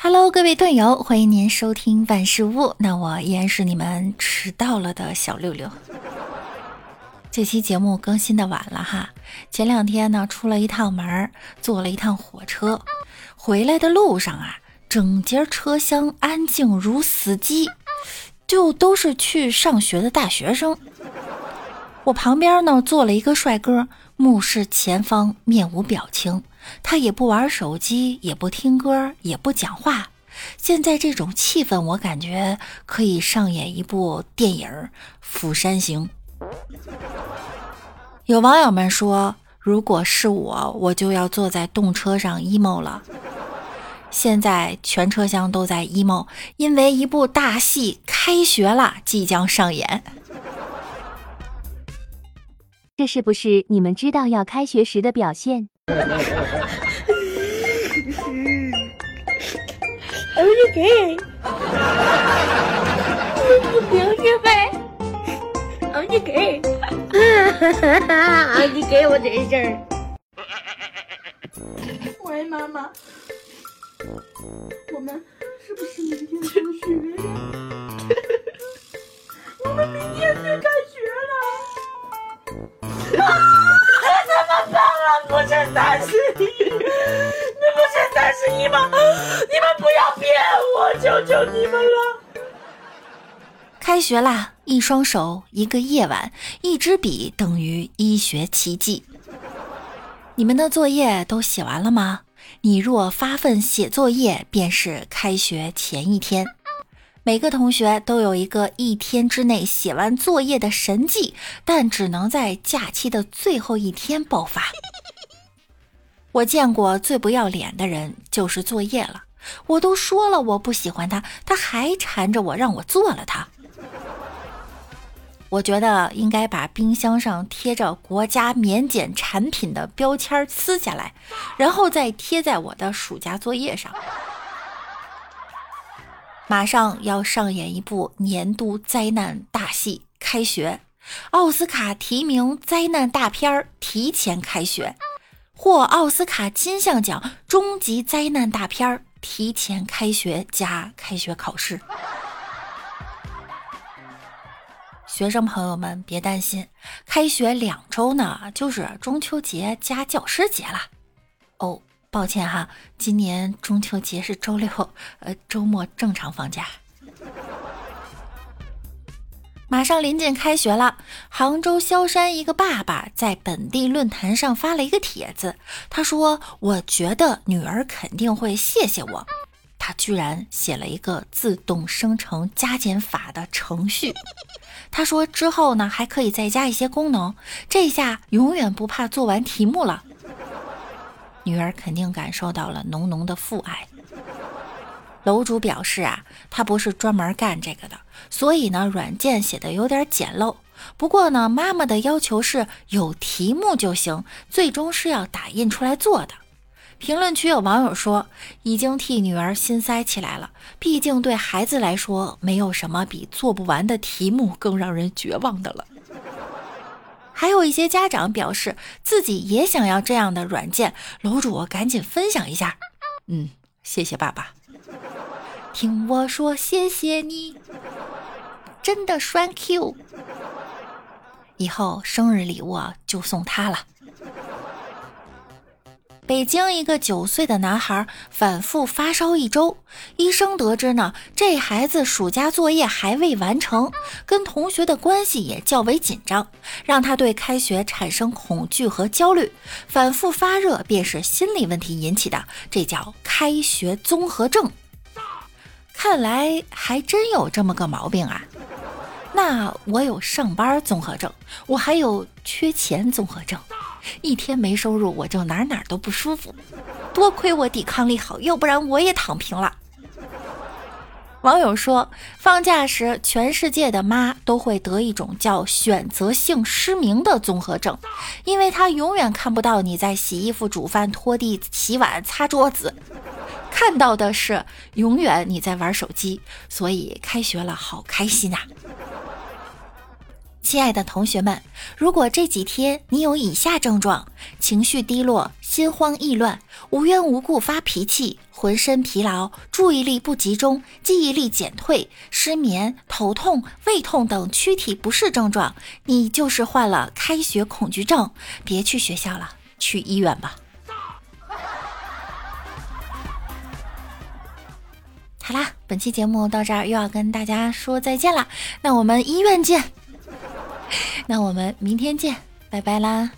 Hello，各位段友，欢迎您收听万事屋。那我依然是你们迟到了的小六六。这期节目更新的晚了哈，前两天呢出了一趟门，坐了一趟火车，回来的路上啊，整节车厢安静如死机，就都是去上学的大学生。我旁边呢坐了一个帅哥，目视前方，面无表情。他也不玩手机，也不听歌，也不讲话。现在这种气氛，我感觉可以上演一部电影《釜山行》。有网友们说，如果是我，我就要坐在动车上 emo 了。现在全车厢都在 emo，因为一部大戏开学了，即将上演。这是不是你们知道要开学时的表现？儿子给，不要学呗。儿子给，儿子给我这事儿。喂，妈妈，我们是不是明天就学呀？我们明天就开你们了！开学啦！一双手，一个夜晚，一支笔等于医学奇迹。你们的作业都写完了吗？你若发奋写作业，便是开学前一天。每个同学都有一个一天之内写完作业的神迹，但只能在假期的最后一天爆发。我见过最不要脸的人就是作业了，我都说了我不喜欢他，他还缠着我让我做了他。我觉得应该把冰箱上贴着国家免检产品的标签撕下来，然后再贴在我的暑假作业上。马上要上演一部年度灾难大戏，开学，奥斯卡提名灾难大片儿提前开学，获奥斯卡金像奖终极灾难大片儿提前开学加开学考试。学生朋友们别担心，开学两周呢，就是中秋节加教师节了。哦。抱歉哈，今年中秋节是周六，呃，周末正常放假。马上临近开学了，杭州萧山一个爸爸在本地论坛上发了一个帖子，他说：“我觉得女儿肯定会谢谢我。”他居然写了一个自动生成加减法的程序，他说之后呢还可以再加一些功能，这下永远不怕做完题目了。女儿肯定感受到了浓浓的父爱。楼主表示啊，他不是专门干这个的，所以呢，软件写的有点简陋。不过呢，妈妈的要求是有题目就行，最终是要打印出来做的。评论区有网友说，已经替女儿心塞起来了。毕竟对孩子来说，没有什么比做不完的题目更让人绝望的了。还有一些家长表示自己也想要这样的软件，楼主赶紧分享一下。嗯，谢谢爸爸，听我说谢谢你，真的 thank you。以后生日礼物就送他了。北京一个九岁的男孩反复发烧一周，医生得知呢，这孩子暑假作业还未完成，跟同学的关系也较为紧张，让他对开学产生恐惧和焦虑，反复发热便是心理问题引起的，这叫开学综合症。看来还真有这么个毛病啊！那我有上班综合症，我还有缺钱综合症。一天没收入，我就哪哪都不舒服。多亏我抵抗力好，要不然我也躺平了。网友说，放假时全世界的妈都会得一种叫选择性失明的综合症，因为她永远看不到你在洗衣服、煮饭、拖地、洗碗、擦桌子，看到的是永远你在玩手机。所以开学了，好开心啊！亲爱的同学们，如果这几天你有以下症状：情绪低落、心慌意乱、无缘无故发脾气、浑身疲劳、注意力不集中、记忆力减退、失眠、头痛、胃痛等躯体不适症状，你就是患了开学恐惧症。别去学校了，去医院吧。好啦，本期节目到这儿又要跟大家说再见啦，那我们医院见。那我们明天见，拜拜啦。